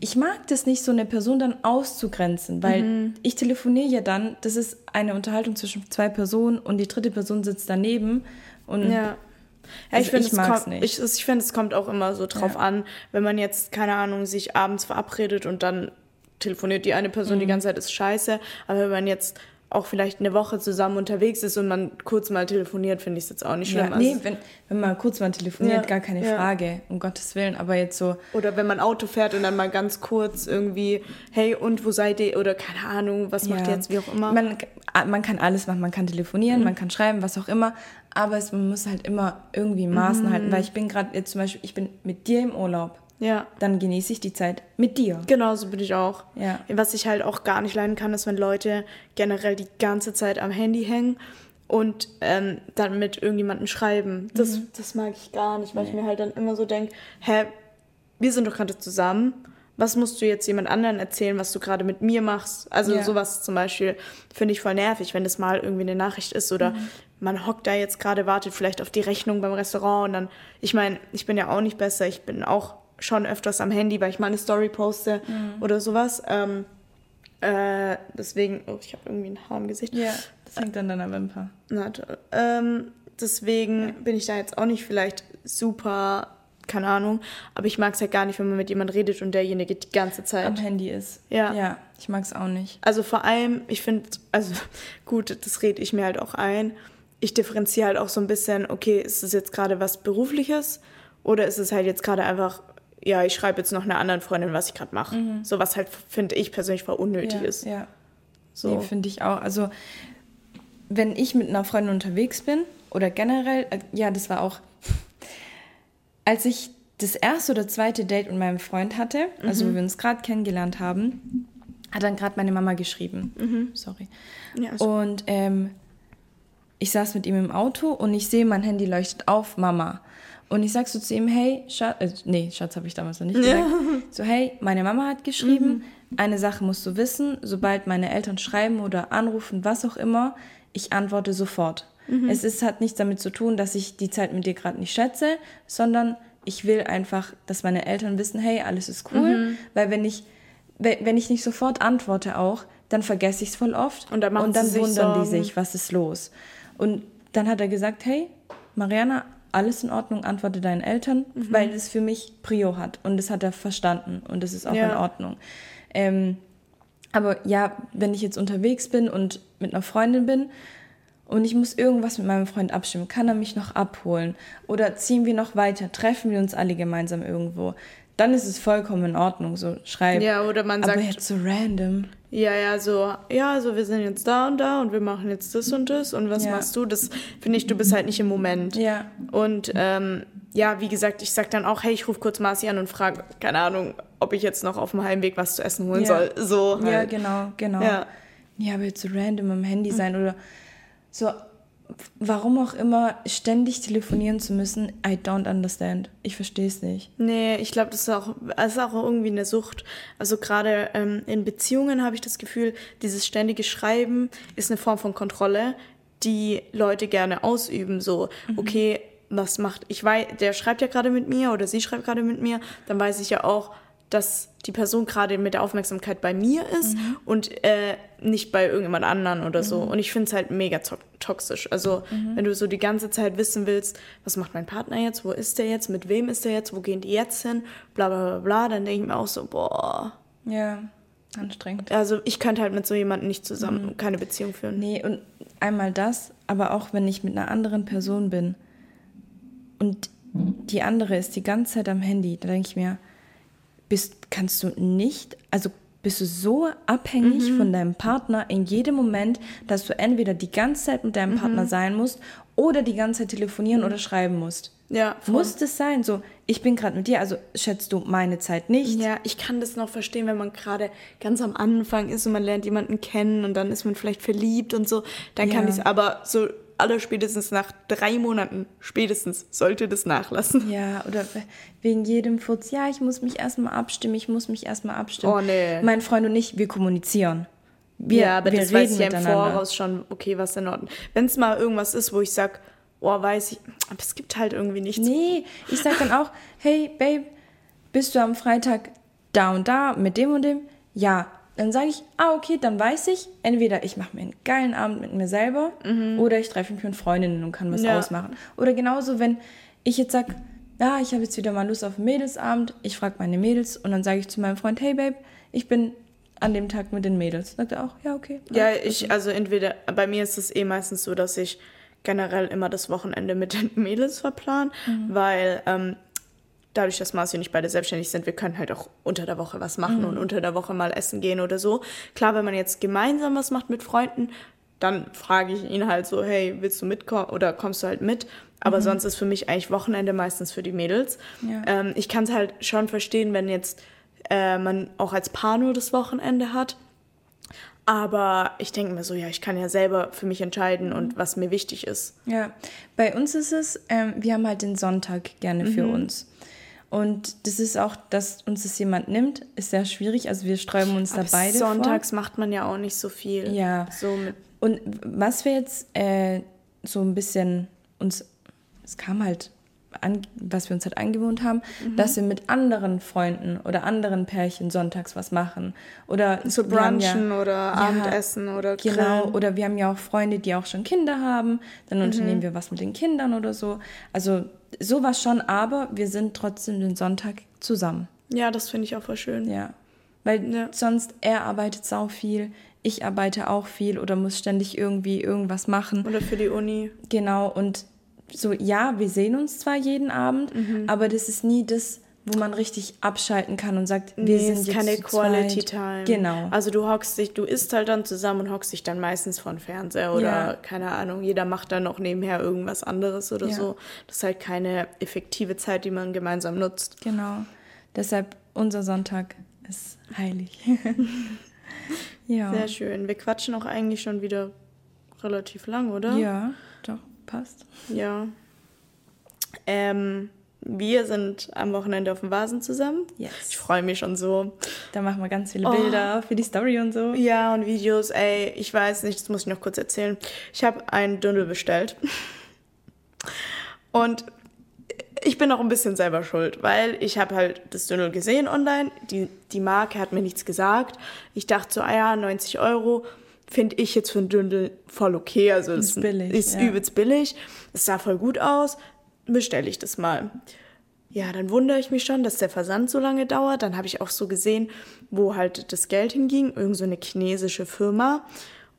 ich mag das nicht, so eine Person dann auszugrenzen, weil Mhm. ich telefoniere ja dann, das ist eine Unterhaltung zwischen zwei Personen und die dritte Person sitzt daneben und Ja. Ja, Also ich finde, ich es, ich, ich find, es kommt auch immer so drauf Ja. an, wenn man jetzt, keine Ahnung, sich abends verabredet und dann telefoniert die eine Person Mhm. die ganze Zeit, ist scheiße. Aber wenn man jetzt auch vielleicht eine Woche zusammen unterwegs ist und man kurz mal telefoniert, finde ich es jetzt auch nicht schlimm. ja, nee, Also- wenn, wenn man kurz mal telefoniert, Ja, gar keine ja. Frage, um Gottes Willen, aber jetzt so, Oder wenn man Auto fährt und dann mal ganz kurz irgendwie, hey, und wo seid ihr? Oder keine Ahnung, was macht ihr jetzt, wie auch immer. Man, man kann alles machen, man kann Mhm. telefonieren, man kann schreiben, was auch immer, aber es, man muss halt immer irgendwie Maßen Mhm. halten, weil ich bin gerade jetzt zum Beispiel, ich bin mit dir im Urlaub, ja, dann genieße ich die Zeit mit dir. genau so bin ich auch. Ja. Was ich halt auch gar nicht leiden kann, ist, wenn Leute generell die ganze Zeit am Handy hängen und ähm, dann mit irgendjemandem schreiben. Das, das mag ich gar nicht, weil ich mir halt dann immer so denke, hä, wir sind doch gerade zusammen. Was musst du jetzt jemand anderen erzählen, was du gerade mit mir machst? Also Ja. sowas zum Beispiel finde ich voll nervig, wenn das mal irgendwie eine Nachricht ist oder man hockt da jetzt gerade, wartet vielleicht auf die Rechnung beim Restaurant und dann, ich meine, ich bin ja auch nicht besser, ich bin auch schon öfters am Handy, weil ich mal eine Story poste oder sowas. Ähm, äh, deswegen, oh, ich habe irgendwie ein Haar im Gesicht. Ja, das hängt an deiner Wimper. Na toll. Ähm, deswegen bin ich da jetzt auch nicht vielleicht super, keine Ahnung, aber ich mag es halt gar nicht, wenn man mit jemandem redet und derjenige die ganze Zeit. Am Handy ist. Ja. Ja, ich mag es auch nicht. Also vor allem, ich finde, also [LAUGHS] gut, das rede ich mir halt auch ein. Ich differenziere halt auch so ein bisschen, okay, ist es jetzt gerade was Berufliches oder ist es halt jetzt gerade einfach, ja, ich schreibe jetzt noch einer anderen Freundin, was ich gerade mache. So was halt, finde ich persönlich voll unnötig ja, ist. Ja, So. nee, finde ich auch. Also, wenn ich mit einer Freundin unterwegs bin oder generell, äh, ja, das war auch, [LAUGHS] als ich das erste oder zweite Date mit meinem Freund hatte, also Mhm. wo wir uns gerade kennengelernt haben, hat dann gerade meine Mama geschrieben. Mhm. Sorry. Ja, ist- Und ähm, ich saß mit ihm im Auto und ich sehe, mein Handy leuchtet auf, Mama. Und ich sag so zu ihm, hey, Schatz, äh, nee, Schatz habe ich damals noch nicht gesagt. [LAUGHS] So, hey, meine Mama hat geschrieben, eine Sache musst du wissen, sobald meine Eltern schreiben oder anrufen, was auch immer, ich antworte sofort. Es ist, hat nichts damit zu tun, dass ich die Zeit mit dir gerade nicht schätze, sondern ich will einfach, dass meine Eltern wissen, hey, alles ist cool, weil wenn ich, we- wenn ich nicht sofort antworte auch, dann vergesse ich es voll oft Und dann machen dann sie sich wundern die Sorgen. sich, was ist los. Und dann hat er gesagt, hey, Mariana, alles in Ordnung, antworte deinen Eltern, Mhm. weil es für mich Prio hat. Und das hat er verstanden und das ist auch Ja. in Ordnung. Ähm, aber ja, wenn ich jetzt unterwegs bin und mit einer Freundin bin und ich muss irgendwas mit meinem Freund abstimmen, kann er mich noch abholen oder ziehen wir noch weiter, treffen wir uns alle gemeinsam irgendwo, dann ist es vollkommen in Ordnung, so schreib. Ja, oder man aber sagt, jetzt so random. Ja, ja, so, ja, also wir sind jetzt da und da und wir machen jetzt das und das und was Ja. machst du? Das finde ich, du bist halt nicht im Moment. Ja, Und ähm, ja, wie gesagt, ich sag dann auch, hey, ich rufe kurz Marci an und frage, keine Ahnung, ob ich jetzt noch auf dem Heimweg was zu essen holen Ja. soll. So Ja, halt. genau, genau. Ja. Ja, aber jetzt so random am Handy sein oder so, warum auch immer, ständig telefonieren zu müssen, I don't understand. Ich verstehe es nicht. Nee, ich glaube, das ist auch, das ist auch irgendwie eine Sucht. Also gerade ähm, in Beziehungen habe ich das Gefühl, dieses ständige Schreiben ist eine Form von Kontrolle, die Leute gerne ausüben. So, okay, was macht, ich weiß, der schreibt ja gerade mit mir oder sie schreibt gerade mit mir, dann weiß ich ja auch, dass die Person gerade mit der Aufmerksamkeit bei mir ist und äh, nicht bei irgendjemand anderen oder so. Und ich finde es halt mega to toxisch. Also, wenn du so die ganze Zeit wissen willst, was macht mein Partner jetzt, wo ist der jetzt, mit wem ist der jetzt, wo gehen die jetzt hin, bla bla bla bla, dann denke ich mir auch so, boah. Ja, anstrengend. Also, ich könnte halt mit so jemandem nicht zusammen keine Beziehung führen. Nee, und einmal das, aber auch wenn ich mit einer anderen Person bin und die andere ist die ganze Zeit am Handy, da denke ich mir, bist, kannst du nicht, also bist du so abhängig Mhm. von deinem Partner in jedem Moment, dass du entweder die ganze Zeit mit deinem Mhm. Partner sein musst oder die ganze Zeit telefonieren oder schreiben musst. Ja, voll. Muss das sein? So, ich bin gerade mit dir, also schätzt du meine Zeit nicht? Ja, ich kann das noch verstehen, wenn man gerade ganz am Anfang ist und man lernt jemanden kennen und dann ist man vielleicht verliebt und so. Dann kann Ja. ich es, aber so aller spätestens nach drei Monaten, spätestens, sollte das nachlassen. Ja, oder we- wegen jedem Furz, ja, ich muss mich erstmal abstimmen, ich muss mich erstmal abstimmen. Oh, nee. Mein Freund und ich, wir kommunizieren. Wir, ja, aber wir das weiß ich ja im. Voraus schon, okay, was in Ordnung. Wenn es mal irgendwas ist, wo ich sag, oh, weiß ich, aber es gibt halt irgendwie nichts. Nee, ich sag dann auch, hey, Babe, bist du am Freitag da und da mit dem und dem. Ja, dann sage ich, ah, okay, dann weiß ich, entweder ich mache mir einen geilen Abend mit mir selber oder ich treffe mich mit Freundinnen und kann was Ja. ausmachen. Oder genauso, wenn ich jetzt sage, ja, ich habe jetzt wieder mal Lust auf einen Mädelsabend, ich frage meine Mädels und dann sage ich zu meinem Freund, hey Babe, ich bin an dem Tag mit den Mädels. Sagt er auch, ja, okay. Ja, ich, also entweder, bei mir ist es eh meistens so, dass ich generell immer das Wochenende mit den [LAUGHS] Mädels verplan, weil ähm, dadurch, dass Marci und ich beide selbstständig sind, wir können halt auch unter der Woche was machen und unter der Woche mal essen gehen oder so. Klar, wenn man jetzt gemeinsam was macht mit Freunden, dann frage ich ihn halt so, hey, willst du mitkommen oder kommst du halt mit? Aber sonst ist für mich eigentlich Wochenende meistens für die Mädels. Ja. Ähm, ich kann es halt schon verstehen, wenn jetzt äh, man auch als Paar nur das Wochenende hat. Aber ich denke mir so, ja, ich kann ja selber für mich entscheiden und was mir wichtig ist. Ja, bei uns ist es, ähm, wir haben halt den Sonntag gerne für uns. Und das ist auch, dass uns das jemand nimmt, ist sehr schwierig. Also wir sträuben uns da Aber beide Sonntags macht man ja auch nicht so viel. Ja. So mit, vor. Und was wir jetzt äh, so ein bisschen uns, es kam halt an, was wir uns halt angewohnt haben, Mhm. dass wir mit anderen Freunden oder anderen Pärchen sonntags was machen. Oder so brunchen ja, oder Ja, Abendessen oder Genau, Grillen. oder wir haben ja auch Freunde, die auch schon Kinder haben. Dann Mhm. unternehmen wir was mit den Kindern oder so. Also sowas schon, aber wir sind trotzdem den Sonntag zusammen. Ja, das finde ich auch voll schön. Ja. Weil Ja. sonst er arbeitet sau viel, ich arbeite auch viel oder muss ständig irgendwie irgendwas machen. Oder für die Uni. Genau, und so, ja, wir sehen uns zwar jeden Abend, Mhm. aber das ist nie das, wo man richtig abschalten kann und sagt, wir Nee, sind ist jetzt keine Quality zweit. Time. Genau. Also du hockst dich, du isst halt dann zusammen und hockst dich dann meistens vor den Fernseher oder Ja. keine Ahnung, jeder macht dann noch nebenher irgendwas anderes oder Ja. so. Das ist halt keine effektive Zeit, die man gemeinsam nutzt. Genau. Deshalb unser Sonntag ist heilig. [LAUGHS] [LAUGHS] ja. Sehr schön. Wir quatschen auch eigentlich schon wieder relativ lang, oder? Ja, doch, passt. Ja. Ähm, wir sind am Wochenende auf dem Vasen zusammen. Yes. Ich freue mich schon so. Da machen wir ganz viele Oh. Bilder für die Story und so. Ja, und Videos, ey, ich weiß nicht, das muss ich noch kurz erzählen. Ich habe einen Dündel bestellt. Und ich bin auch ein bisschen selber schuld, weil ich habe halt das Dündel gesehen online. Die, die Marke hat mir nichts gesagt. Ich dachte so, ah ja, 90 Euro finde ich jetzt für ein Dündel voll okay. Also es Ist billig, ist ja. übelst billig. Es sah voll gut aus. Bestelle ich das mal. Ja, dann wundere ich mich schon, dass der Versand so lange dauert. Dann habe ich auch so gesehen, wo halt das Geld hinging. Irgend so eine chinesische Firma.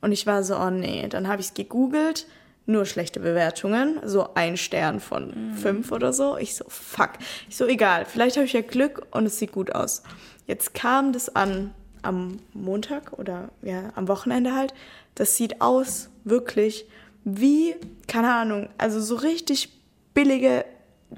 Und ich war so, oh nee. Dann habe ich es gegoogelt. Nur schlechte Bewertungen. So ein Stern von fünf oder so. Ich so, fuck. Ich so, egal. Vielleicht habe ich ja Glück und es sieht gut aus. Jetzt kam das an am Montag oder ja, am Wochenende halt. Das sieht aus, wirklich, wie, keine Ahnung, also so richtig billige,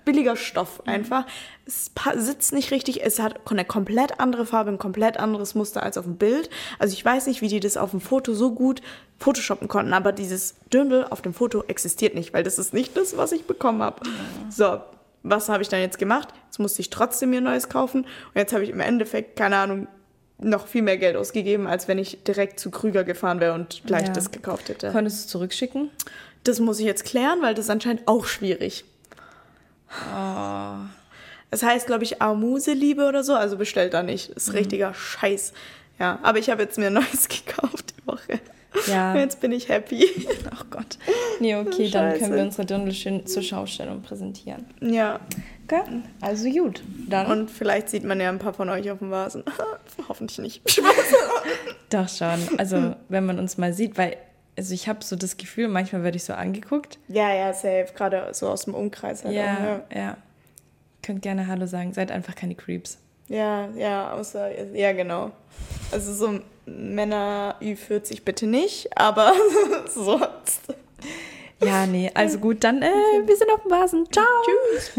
billiger Stoff einfach. Es sitzt nicht richtig, es hat eine komplett andere Farbe, ein komplett anderes Muster als auf dem Bild. Also ich weiß nicht, wie die das auf dem Foto so gut photoshoppen konnten, aber dieses Dündel auf dem Foto existiert nicht, weil das ist nicht das, was ich bekommen habe. So, was habe ich dann jetzt gemacht? Jetzt musste ich trotzdem mir Neues kaufen und jetzt habe ich im Endeffekt, keine Ahnung, noch viel mehr Geld ausgegeben, als wenn ich direkt zu Krüger gefahren wäre und gleich Ja. das gekauft hätte. Konntest du es zurückschicken? Das muss ich jetzt klären, weil das ist anscheinend auch schwierig. Oh. Das heißt, glaube ich, Armuseliebe oder so, also bestellt da nicht. Mhm. Ist richtiger Scheiß. Ja, aber ich habe jetzt mir ein neues [LAUGHS] gekauft die Woche. Ja. Jetzt bin ich happy. [LAUGHS] Ach Gott. Nee, okay, dann können Scheiße. wir unsere Dirndl schön zur Schaustellung präsentieren. Ja, Okay, also gut. Dann und vielleicht sieht man ja ein paar von euch auf dem Vasen. [LAUGHS] Hoffentlich nicht. doch schon. Also, wenn man uns mal sieht, weil also ich habe so das Gefühl, manchmal werde ich so angeguckt. ja, ja, safe. Gerade so aus dem Umkreis halt auch. Ja, Ja, ja. Könnt gerne Hallo sagen. Seid einfach keine Creeps. ja, ja, außer, ja, genau. Also so Männer Ü40 bitte nicht, aber [LAUGHS] sonst. Ja, nee. Also gut, dann äh, wir sind auf dem Vasen. Ciao. Tschüss.